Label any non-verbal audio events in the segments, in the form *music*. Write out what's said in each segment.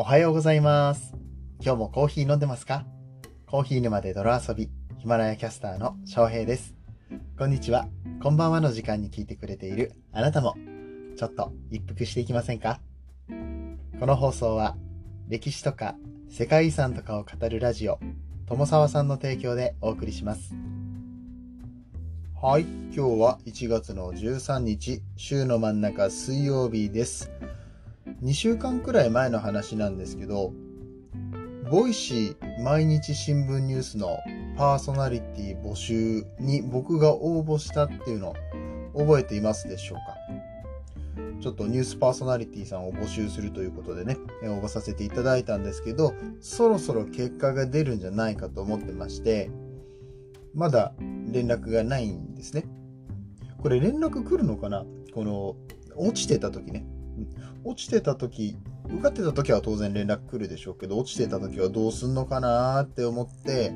おはようございます。今日もコーヒー飲んでますか？コーヒー沼で泥遊び、ヒマラヤキャスターの翔平です。こんにちは。こんばんはの時間に聞いてくれているあなたも、ちょっと一服していきませんか？この放送は、歴史とか世界遺産とかを語るラジオ、友沢さんの提供でお送りします。はい。今日は1月の13日、週の真ん中水曜日です。2週間くらい前の話なんですけど、 Voicy 毎日新聞ニュースのパーソナリティ募集に僕が応募したっていうのを覚えていますでしょうか？ちょっとニュースパーソナリティさんを募集するということでね、応募させていただいたんですけど、そろそろ結果が出るんじゃないかと思ってまして、まだ連絡がないんですね。これ連絡来るのかな？この、落ちてた時ね。落ちてた時、受かってた時は当然連絡来るでしょうけど、落ちてた時はどうすんのかなって思って、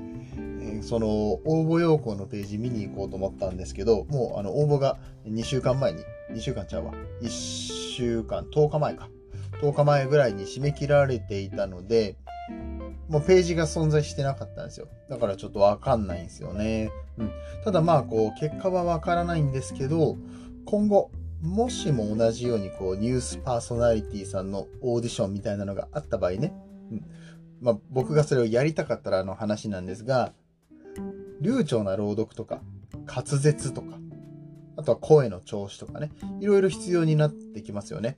えその応募要項のページ見に行こうと思ったんですけど、もうあの応募が2週間前に、2週間ちゃうわ、1週間、10日前か。10日前ぐらいに締め切られていたので、もうページが存在してなかったんですよ。だからちょっとわかんないんですよね。うん。ただまあ、こう、結果はわからないんですけど、今後、もしも同じようにこうニュースパーソナリティさんのオーディションみたいなのがあった場合ね、うん。まあ、僕がそれをやりたかったらの話なんですが、流暢な朗読とか、滑舌とか、あとは声の調子とかね、いろいろ必要になってきますよね。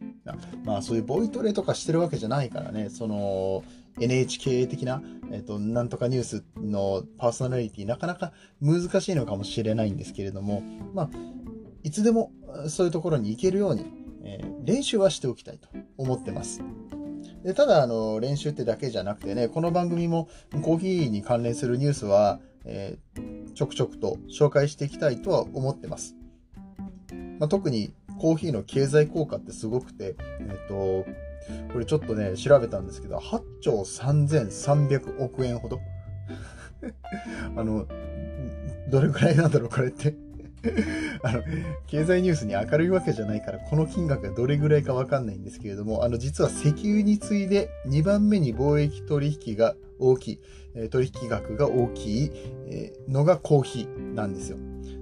まあそういうボイトレとかしてるわけじゃないからね、その NHK 的な、えっ、と、なんとかニュースのパーソナリティなかなか難しいのかもしれないんですけれども、まあ、いつでもそういうところに行けるように、えー練習はしておきたいと思ってます。でただあの、練習ってだけじゃなくてね、この番組もコーヒーに関連するニュースは、えーちょくちょくと紹介していきたいとは思ってます。まあ、特にコーヒーの経済効果ってすごくて、えっ、と、これちょっとね、調べたんですけど、8兆3300億円ほど。*laughs* あの、どれくらいなんだろう、これって。*laughs* あの、経済ニュースに明るいわけじゃないから、この金額がどれぐらいかわかんないんですけれども、あの、実は石油に次いで2番目に貿易取引が大きい、取引額が大きいのがコーヒーなんですよ。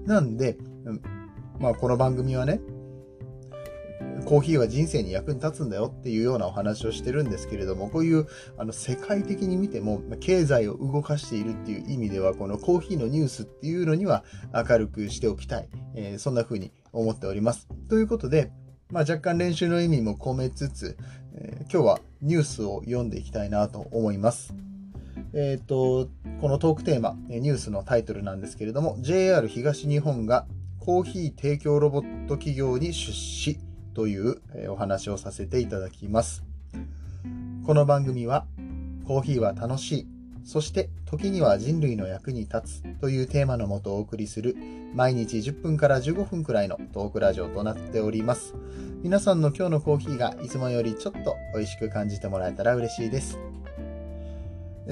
なんで、まあ、この番組はね、コーヒーは人生に役に立つんだよっていうようなお話をしてるんですけれども、こういうあの世界的に見ても、経済を動かしているっていう意味では、このコーヒーのニュースっていうのには明るくしておきたい。えーそんな風に思っております。ということで、まあ、若干練習の意味も込めつつ、えー今日はニュースを読んでいきたいなと思います。えっ、と、このトークテーマ、ニュースのタイトルなんですけれども、JR 東日本がコーヒー提供ロボット企業に出資というお話をさせていただきます。この番組は、コーヒーは楽しい、そして時には人類の役に立つというテーマのもとお送りする毎日10分から15分くらいのトークラジオとなっております。皆さんの今日のコーヒーがいつもよりちょっと美味しく感じてもらえたら嬉しいです。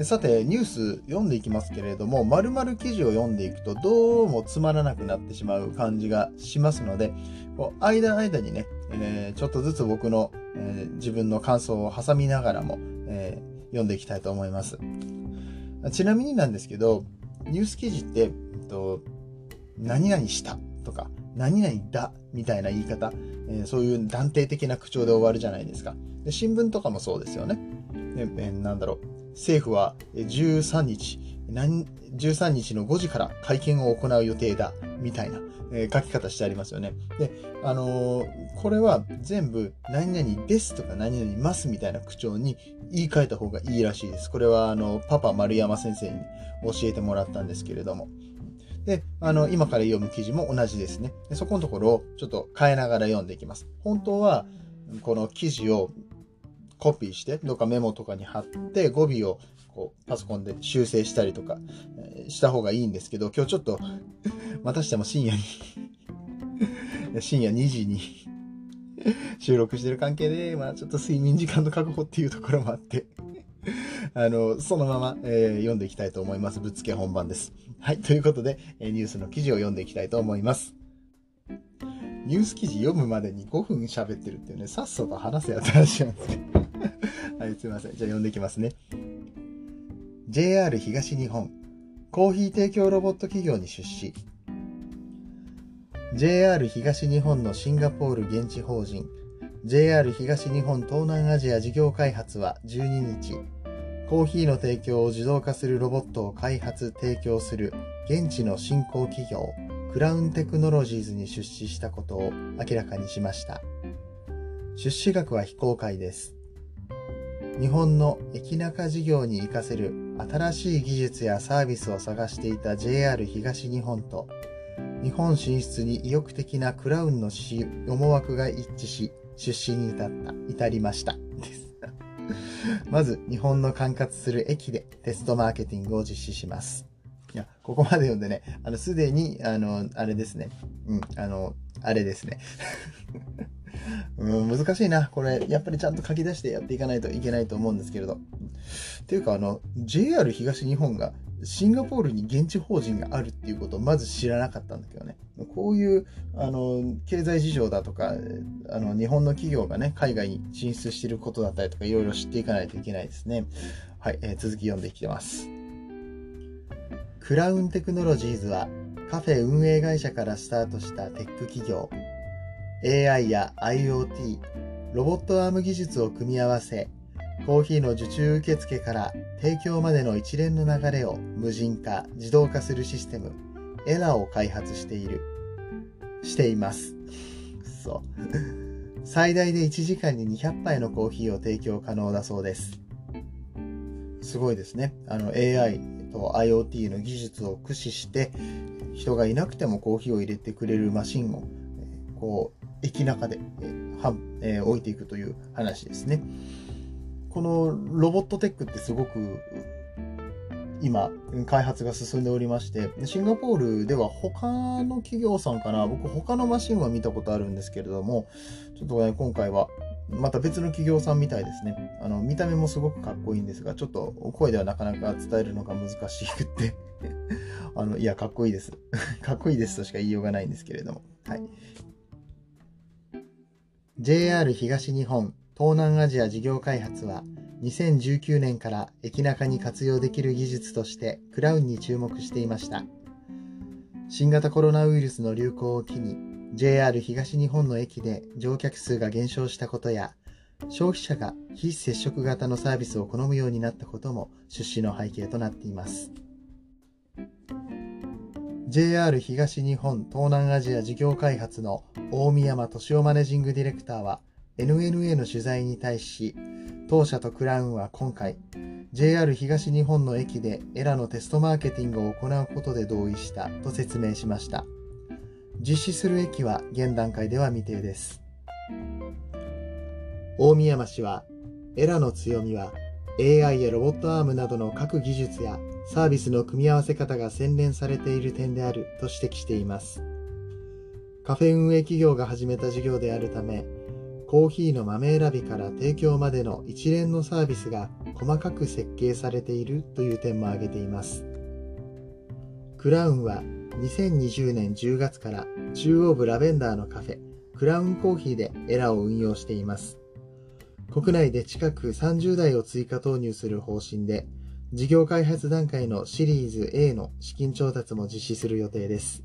さて、ニュース読んでいきますけれども、丸々記事を読んでいくとどうもつまらなくなってしまう感じがしますので、こう間間にね、えーちょっとずつ僕の、えー自分の感想を挟みながらも、えー読んでいきたいと思います。ちなみになんですけど、ニュース記事って、えっと、何々したとか、何々だみたいな言い方、えそういう断定的な口調で終わるじゃないですか。で新聞とかもそうですよね。でえーなんだろう。政府は13日、13日の5時から会見を行う予定だ、みたいな、えー書き方してありますよね。で、あのーこれは全部、何々ですとか何々ますみたいな口調に言い換えた方がいいらしいです。これは、あの、パパ丸山先生に教えてもらったんですけれども。で、あの、今から読む記事も同じですね。でそこのところをちょっと変えながら読んでいきます。本当は、この記事をコピーして、どっかメモとかに貼って、語尾をこうパソコンで修正したりとか、した方がいいんですけど、今日ちょっと、*laughs* またしても深夜に、*laughs* 深夜2時に *laughs* 収録してる関係で、まあちょっと睡眠時間の確保っていうところもあって、あの、そのまま、えー読んでいきたいと思います。ぶっつけ本番です。はい。ということで、えニュースの記事を読んでいきたいと思います。ニュース記事読むまでに5分喋ってるっていうね、さっさと話せやって話なんですね。はい、すいません。じゃあ読んでいきますね。JR 東日本、コーヒー提供ロボット企業に出資。JR 東日本のシンガポール現地法人、JR 東日本東南アジア事業開発は12日、コーヒーの提供を自動化するロボットを開発・提供する現地の新興企業、クラウンテクノロジーズに出資したことを明らかにしました。出資額は非公開です。日本の駅中事業に活かせる新しい技術やサービスを探していた JR 東日本と日本進出に意欲的なクラウンの思惑が一致し出資に至った、至りました。*laughs* まず、日本の管轄する駅でテストマーケティングを実施します。いや、ここまで読んでね、あの、すでに、あの、あれですね。うん、あの、あれですね。うん、難しいな。これ、やっぱりちゃんと書き出してやっていかないといけないと思うんですけれど。っていうか、あの、JR 東日本がシンガポールに現地法人があるっていうことをまず知らなかったんだけどね。こういう、あの、経済事情だとか、あの、日本の企業がね、海外に進出していることだったりとか、いろいろ知っていかないといけないですね。はい、えー、続き読んでいきます。クラウンテクノロジーズは、カフェ運営会社からスタートしたテック企業。AI や IoT、ロボットアーム技術を組み合わせ、コーヒーの受注受付から提供までの一連の流れを無人化、自動化するシステム、エラーを開発している、しています。そう。最大で1時間に200杯のコーヒーを提供可能だそうです。すごいですね。あの AI と IoT の技術を駆使して人がいなくてもコーヒーを入れてくれるマシンをこう駅中で、えー、置いていくという話ですね。このロボットテックってすごく今開発が進んでおりましてシンガポールでは他の企業さんかな僕他のマシンは見たことあるんですけれどもちょっとね今回はまた別の企業さんみたいですね。あの見た目もすごくかっこいいんですがちょっと声ではなかなか伝えるのが難しくって。*laughs* あのいやかっこいいです。*laughs* かっこいいですとしか言いようがないんですけれども。はい。JR 東日本東南アジア事業開発は2019年から駅中に活用できる技術としてクラウンに注目していました。新型コロナウイルスの流行を機に JR 東日本の駅で乗客数が減少したことや消費者が非接触型のサービスを好むようになったことも出資の背景となっています。JR 東日本東南アジア事業開発の大宮山敏夫マネジングディレクターは NNA の取材に対し、当社とクラウンは今回、JR 東日本の駅でエラのテストマーケティングを行うことで同意したと説明しました。実施する駅は現段階では未定です。大宮山氏は、エラの強みは AI やロボットアームなどの各技術やサービスの組み合わせ方が洗練されている点であると指摘しています。カフェ運営企業が始めた事業であるため、コーヒーの豆選びから提供までの一連のサービスが細かく設計されているという点も挙げています。クラウンは2020年10月から中央部ラベンダーのカフェ、クラウンコーヒーでエラを運用しています。国内で近く30台を追加投入する方針で、事業開発段階のシリーズ A の資金調達も実施する予定です。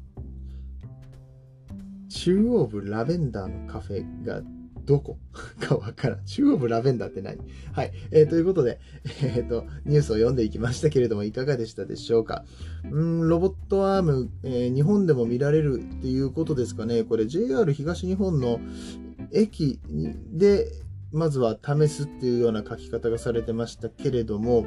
中央部ラベンダーのカフェがどこ？*laughs* かわからん。中央部ラベンダーって何？はい。えー、ということで、えっ、ー、と、ニュースを読んでいきましたけれども、いかがでしたでしょうか？うん、ロボットアーム、えー、日本でも見られるっていうことですかね。これ JR 東日本の駅で、まずは試すっていうような書き方がされてましたけれども、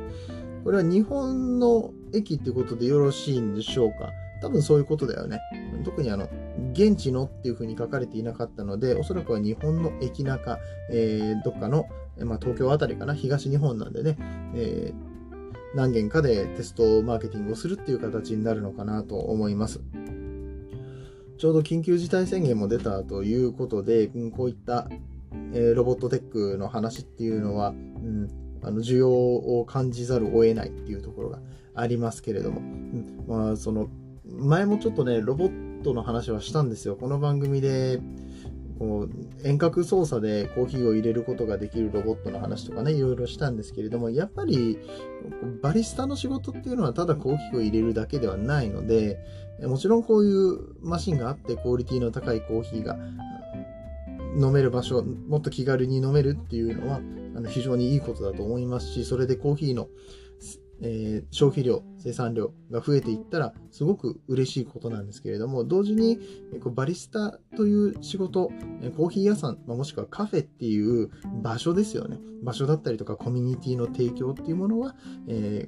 これは日本の駅ってことでよろしいんでしょうか？多分そういうことだよね。特にあの、現地のっていうふうに書かれていなかったので、おそらくは日本の駅中、えー、どっかの、まあ、東京あたりかな、東日本なんでね、えー、何件かでテストマーケティングをするっていう形になるのかなと思います。ちょうど緊急事態宣言も出たということで、こういった、え、ロボットテックの話っていうのは、うん、あの需要を感じざるを得ないっていうところがありますけれども、うん、まあ、その前もちょっとね、ロボットの話はしたんですよ。この番組で、こう遠隔操作でコーヒーを入れることができるロボットの話とかね、いろいろしたんですけれども、やっぱりバリスタの仕事っていうのはただコーヒーを入れるだけではないので、もちろんこういうマシンがあってクオリティの高いコーヒーが飲める場所、もっと気軽に飲めるっていうのはあの非常にいいことだと思いますし、それでコーヒーのえー、消費量、生産量が増えていったらすごく嬉しいことなんですけれども、同時にバリスタという仕事、コーヒー屋さん、もしくはカフェっていう場所ですよね。場所だったりとかコミュニティの提供っていうものは、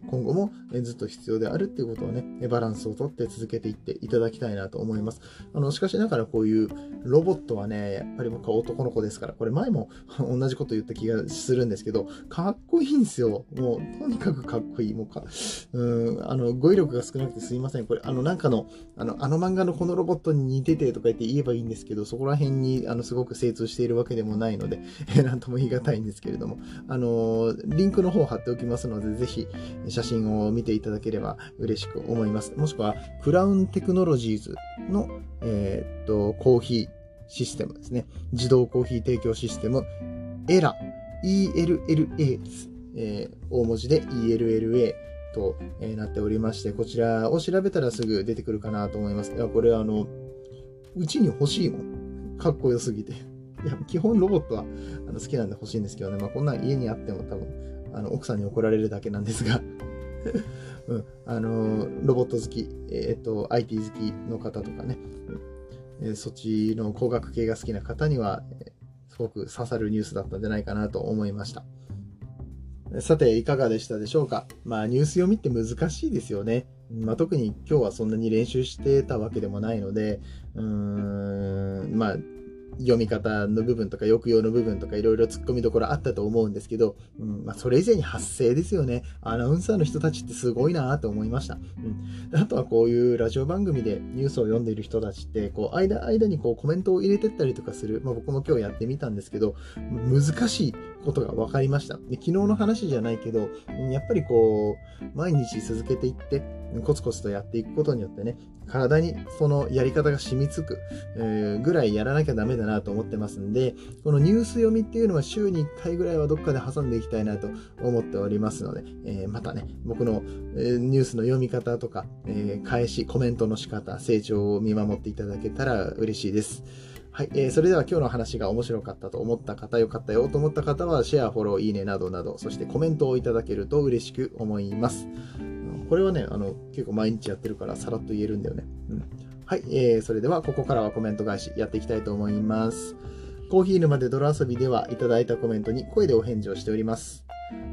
今後もずっと必要であるっていうことをね、バランスをとって続けていっていただきたいなと思います。あの、しかしながらこういうロボットはね、やっぱり僕は男の子ですから、これ前も *laughs* 同じこと言った気がするんですけど、かっこいいんですよ。もう、とにかくかっこいい。もうか、うん、あの、語彙力が少なくてすいません。これ、あの、なんかの、あの、あの漫画のこのロボットに似ててとか言って言えばいいんですけど、そこら辺に、あの、すごく精通しているわけでもないので、え *laughs* なんとも言い難いんですけれども、あの、リンクの方を貼っておきますので、ぜひ、写真を見ていただければ嬉しく思います。もしくは、クラウンテクノロジーズの、えー、っと、コーヒーシステムですね。自動コーヒー提供システム、エラ、ELLA です。えー、大文字で ELLA と、えなっておりまして、こちらを調べたらすぐ出てくるかなと思います。いや、これあの、うちに欲しいもん。かっこよすぎて。いや、基本ロボットはあの好きなんで欲しいんですけどね。まあ、こんな家にあっても多分、あの、奥さんに怒られるだけなんですが *laughs* うん、あの、ロボット好き、えっと、IT 好きの方とかね、えー、そっちの工学系が好きな方には、え、すごく刺さるニュースだったんじゃないかなと思いました。さて、いかがでしたでしょうか？まあ、ニュース読みって難しいですよね。まあ、特に今日はそんなに練習してたわけでもないので、うーん、まあ、読み方の部分とか抑揚の部分とかいろいろ突っ込みどころあったと思うんですけど、うんまあ、それ以前に発声ですよね。アナウンサーの人たちってすごいなと思いました。うん、あとはこういうラジオ番組でニュースを読んでいる人たちって、こう間間にこうコメントを入れてったりとかする、まあ、僕も今日やってみたんですけど、難しいことが分かりました。で昨日の話じゃないけど、やっぱりこう、毎日続けていって、コツコツとやっていくことによってね、体にそのやり方が染みつく、え、ぐらいやらなきゃダメだなと思ってますんで、このニュース読みっていうのは週に1回ぐらいはどっかで挟んでいきたいなと思っておりますので、えー、またね、僕の、え、ニュースの読み方とか、え返し、コメントの仕方、成長を見守っていただけたら嬉しいです。はい、えー、それでは今日の話が面白かったと思った方、よかったよと思った方は、シェア、フォロー、いいねなどなど、そしてコメントをいただけると嬉しく思います。これはね、あの、結構毎日やってるからさらっと言えるんだよね。うん。はい、えー、それではここからはコメント返しやっていきたいと思います。コーヒー沼で泥遊びではいただいたコメントに声でお返事をしております。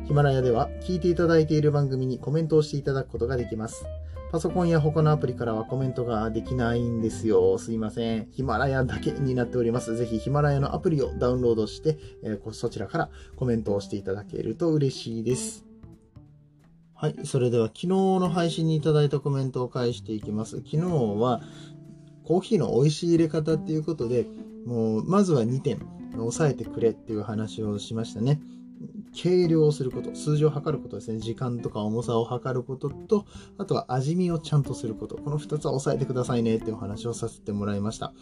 ヒマラヤでは聞いていただいている番組にコメントをしていただくことができます。パソコンや他のアプリからはコメントができないんですよ。すいません。ヒマラヤだけになっております。ぜひヒマラヤのアプリをダウンロードして、えー、そちらからコメントをしていただけると嬉しいです。はい。それでは昨日の配信にいただいたコメントを返していきます。昨日はコーヒーの美味しい入れ方っていうことで、もうまずは2点押さえてくれっていう話をしましたね。計量すること、数字を測ることですね。時間とか重さを測ることと、あとは味見をちゃんとすること。この2つは押さえてくださいねってお話をさせてもらいました。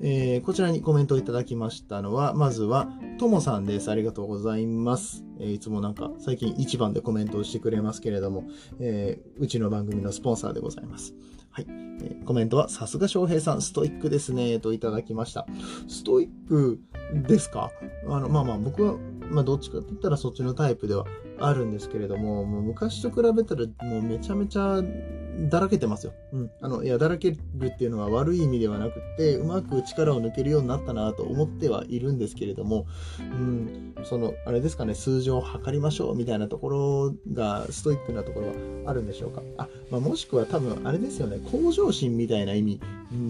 えー、こちらにコメントをいただきましたのは、まずは、ともさんです。ありがとうございます。えー、いつもなんか最近一番でコメントをしてくれますけれども、えー、うちの番組のスポンサーでございます。はい。えー、コメントは、さすが翔平さん、ストイックですね、といただきました。ストイックですか？あの、まあまあ、僕は、まあ、どっちかって言ったらそっちのタイプではあるんですけれども、もう昔と比べたら、もうめちゃめちゃだらけてますよ。うん。あの、いや、だらけるっていうのは悪い意味ではなくて、うまく力を抜けるようになったなと思ってはいるんですけれども、うん、その、あれですかね、数字を測りましょうみたいなところがストイックなところはあるんでしょうか？あ、まあ、もしくは多分、あれですよね、向上心みたいな意味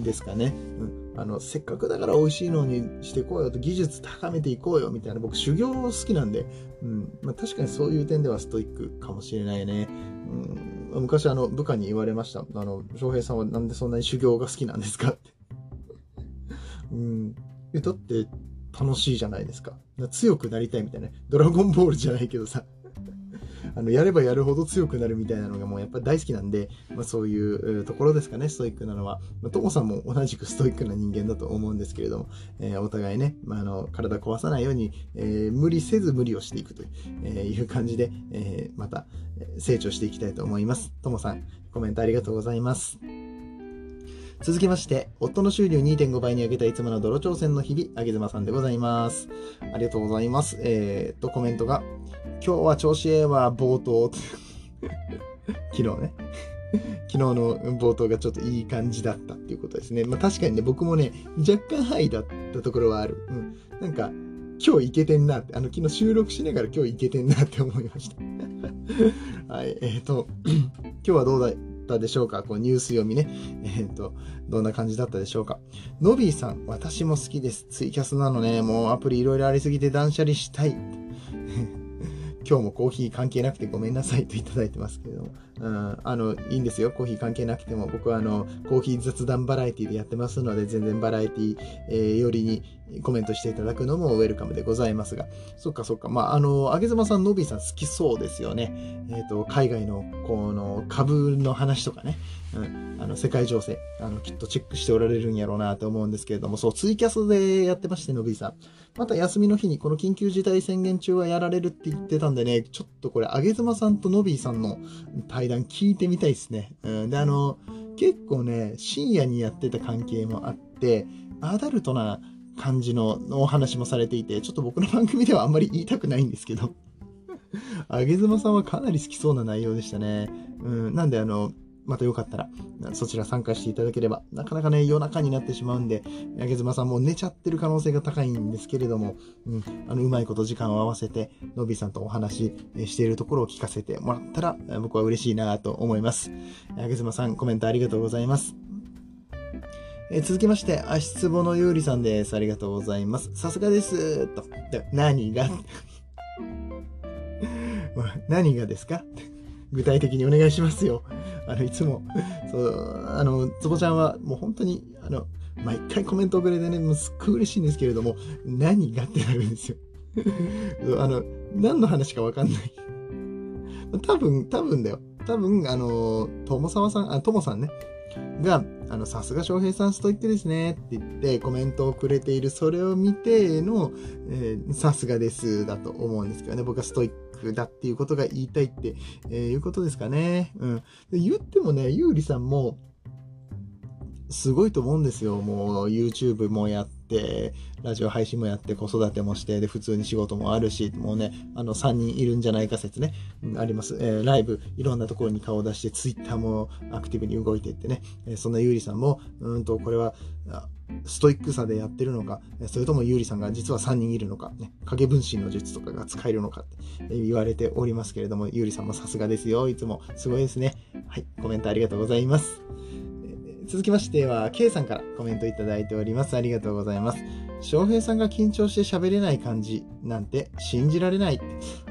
ですかね。うんあの、せっかくだから美味しいのにしていこうよと、技術高めていこうよみたいな、僕修行好きなんで、うん、まあ、確かにそういう点ではストイックかもしれないね。うん昔あの部下に言われました。あの、翔平さんはなんでそんなに修行が好きなんですかって。*laughs* うん。え、だって楽しいじゃないですか。強くなりたいみたいな。ドラゴンボールじゃないけどさ。あのやればやるほど強くなるみたいなのがもうやっぱ大好きなんで、まあ、そういうところですかね、ストイックなのは。まあ、トモさんも同じくストイックな人間だと思うんですけれども、えー、お互いね、まあ、あの体壊さないように、えー、無理せず無理をしていくという,、えいう感じで、えまた成長していきたいと思います。トモさん、コメントありがとうございます。続きまして、夫の収入2.5倍に上げたいつもの泥挑戦の日々、あげずまさんでございます。ありがとうございます。えー、と、コメントが、今日は調子ええわ、冒頭。*laughs* 昨日ね。*laughs* 昨日の冒頭がちょっといい感じだったっていうことですね。まあ確かにね、僕もね、若干ハイだったところはある。うん。なんか、今日いけてんなって、あの、昨日収録しながら今日いけてんなって思いました。*laughs* はい、えっ、と、*clears throat* 今日はどうだい？ったでしょうか？こうニュース読みね。*laughs* えっ、ー、と、どんな感じだったでしょうか？ノビーさん、私も好きです。ツイキャスなのね。もうアプリいろいろありすぎて断捨離したい。*laughs* 今日もコーヒー関係なくてごめんなさいといただいてますけども、うん、あの、いいんですよ。コーヒー関係なくても。僕はあの、コーヒー雑談バラエティでやってますので、全然バラエティ、えー、よりにコメントしていただくのもウェルカムでございますが。そっかそっか。まあ、あの、あげずまさん、のびさん好きそうですよね。えっ、ー、と、海外の、この、株の話とかね。うん、あの世界情勢あのきっとチェックしておられるんやろうなと思うんですけれどもそうツイキャスでやってましてのびさんまた休みの日にこの緊急事態宣言中はやられるって言ってたんでねちょっとこれあげずまさんとのびさんの対談聞いてみたいですね、うん、であの結構ね深夜にやってた関係もあってアダルトな感じのお話もされていてちょっと僕の番組ではあんまり言いたくないんですけど *laughs* あげずまさんはかなり好きそうな内容でしたね。うん、なんであの、またよかったら、そちら参加していただければ、なかなかね、夜中になってしまうんで、あげずまさんも寝ちゃってる可能性が高いんですけれども、うん、あの、うまいこと時間を合わせて、のびさんとお話ししているところを聞かせてもらったら、僕は嬉しいなと思います。あげずまさん、コメントありがとうございます。え続きまして、足つぼのゆうりさんです。ありがとうございます。さすがです。と。何が？*laughs* 何がですか？具体的にお願いしますよ。あの、いつも、そう、あの、つぼちゃんはもう本当に、あの、毎回コメントをくれてね、もうすっごい嬉しいんですけれども、何がってなるんですよ。*laughs* あの、何の話かわかんない。多分、多分だよ。多分、あの、ともさまさん、あ、ともさんね、が、あの、さすが翔平さんストイックですねって言ってコメントをくれている、それを見ての、え、さすがですだと思うんですけどね、僕はストイックだっていうことが言いたいって、えー、いうことですかね。うん。で言ってもね、ゆうりさんも、すごいと思うんですよ。もう YouTube もやって、ラジオ配信もやって、子育てもして、で、普通に仕事もあるし、もうね、あの、3人いるんじゃないか説ね、うん、あります。えー、ライブ、いろんなところに顔を出して、Twitter もアクティブに動いていってね、えー、そんなゆうりさんも、うんと、これは、ストイックさでやってるのか、それともゆうりさんが実は3人いるのか、ね、影分身の術とかが使えるのかって言われておりますけれども、ゆうりさんもさすがですよ。いつもすごいですね。はい、コメントありがとうございます。続きましては、K さんからコメントいただいております。ありがとうございます。翔平さんが緊張して喋れない感じなんて信じられない。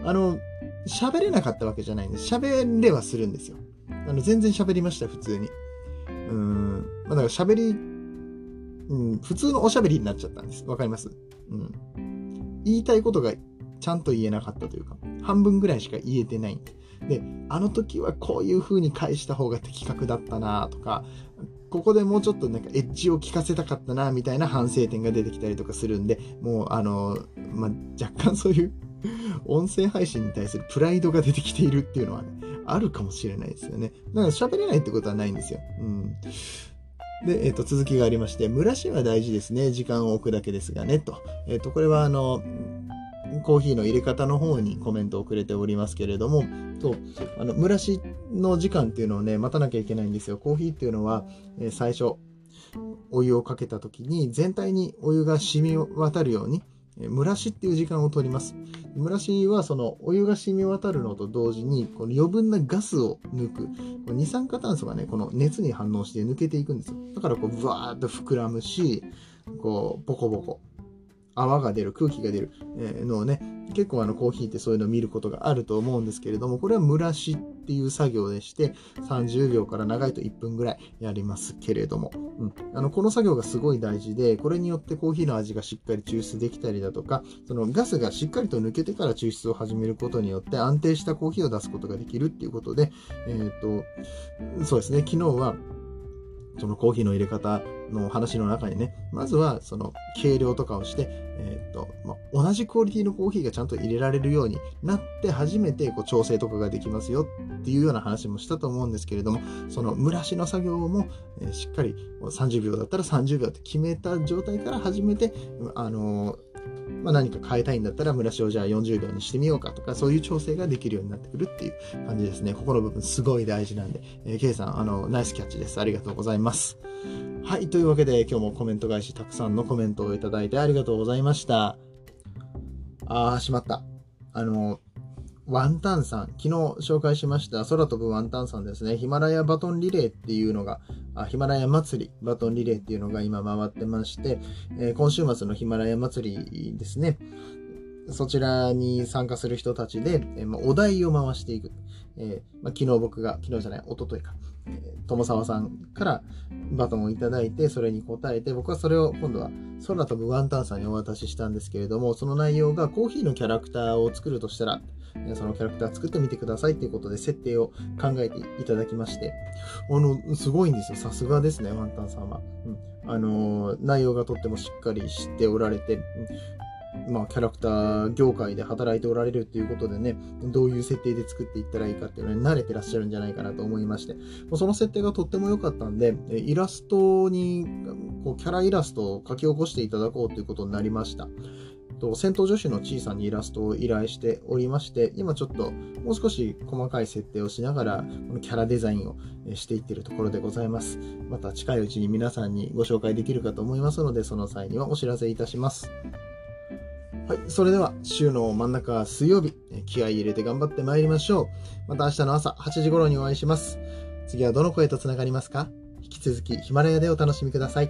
あの、喋れなかったわけじゃないんです。喋れはするんですよ。あの、全然喋りました、普通に。うん。まあ、だから喋り、うん、普通のおしゃべりになっちゃったんです。わかります？うん。言いたいことがちゃんと言えなかったというか、半分ぐらいしか言えてないんで。で、あの時はこういう風に返した方が的確だったなとか、ここでもうちょっとなんかエッジを効かせたかったなみたいな反省点が出てきたりとかするんで、もうあの、まあ、若干そういう音声配信に対するプライドが出てきているっていうのはね、あるかもしれないですよね。だから喋れないってことはないんですよ。うん。で、えっ、ー、と、続きがありまして、蒸らしは大事ですね。時間を置くだけですがね、と。えっ、ー、と、これはあの、コーヒーの入れ方の方にコメントをくれておりますけれども、そう、あの、蒸らしの時間っていうのをね、待たなきゃいけないんですよ。コーヒーっていうのは、え、最初、お湯をかけた時に全体にお湯が染み渡るように、え蒸らしっていう時間を取ります。蒸らしはそのお湯が染み渡るのと同時にこの余分なガスを抜く。二酸化炭素がね、この熱に反応して抜けていくんですよ。だからこう、ブワーっと膨らむし、こう、ボコボコ泡が出る、空気が出るのをね、結構あのコーヒーってそういうのを見ることがあると思うんですけれども、これは蒸らしっていう作業でして、30秒から長いと1分ぐらいやりますけれども、うん、あのこの作業がすごい大事で、これによってコーヒーの味がしっかり抽出できたりだとか、そのガスがしっかりと抜けてから抽出を始めることによって安定したコーヒーを出すことができるっていうことで、えっ、ー、と、そうですね、昨日はそのコーヒーの入れ方の話の中にね、まずはその計量とかをして、えー、っと、まあ、同じクオリティのコーヒーがちゃんと入れられるようになって初めてこう調整とかができますよっていうような話もしたと思うんですけれども、その蒸らしの作業も、え、しっかり30秒だったら30秒って決めた状態から始めて、あのーまあ、何か変えたいんだったら蒸らしをじゃあ40秒にしてみようかとか、そういう調整ができるようになってくるっていう感じですね。ここの部分すごい大事なんで、えー、K さん、あの、ナイスキャッチです。ありがとうございます。はい、というわけで今日もコメント返し、たくさんのコメントをいただいてありがとうございました。あー、しまった。あの、ワンタンさん、昨日紹介しました空飛ぶワンタンさんですね。ヒマラヤバトンリレーっていうのが、あヒマラヤ祭り、バトンリレーっていうのが今回ってまして、えー、今週末のヒマラヤ祭りですね。そちらに参加する人たちで、えーまお題を回していく。えーま昨日僕が、昨日じゃない、一昨日か、えー、友沢さんからバトンをいただいて、それに答えて、僕はそれを今度は空飛ぶワンタンさんにお渡ししたんですけれども、その内容がコーヒーのキャラクターを作るとしたら、そのキャラクター作ってみてくださいっていうことで設定を考えていただきまして、あの、すごいんですよ。さすがですね、ワンタンさんは。うん。あの、内容がとってもしっかりしておられて、うん、まあ、キャラクター業界で働いておられるっていうことでね、どういう設定で作っていったらいいかっていうのに慣れてらっしゃるんじゃないかなと思いまして、その設定がとっても良かったんで、イラストに、こう、キャライラストを書き起こしていただこうということになりました。と、戦闘女子の小さにイラストを依頼しておりまして、今ちょっともう少し細かい設定をしながら、このキャラデザインをしていってるところでございます。また近いうちに皆さんにご紹介できるかと思いますので、その際にはお知らせいたします。はい。それでは、週の真ん中水曜日、気合い入れて頑張って参りましょう。また明日の朝8時頃にお会いします。次はどの声と繋がりますか？引き続きヒマラヤでお楽しみください。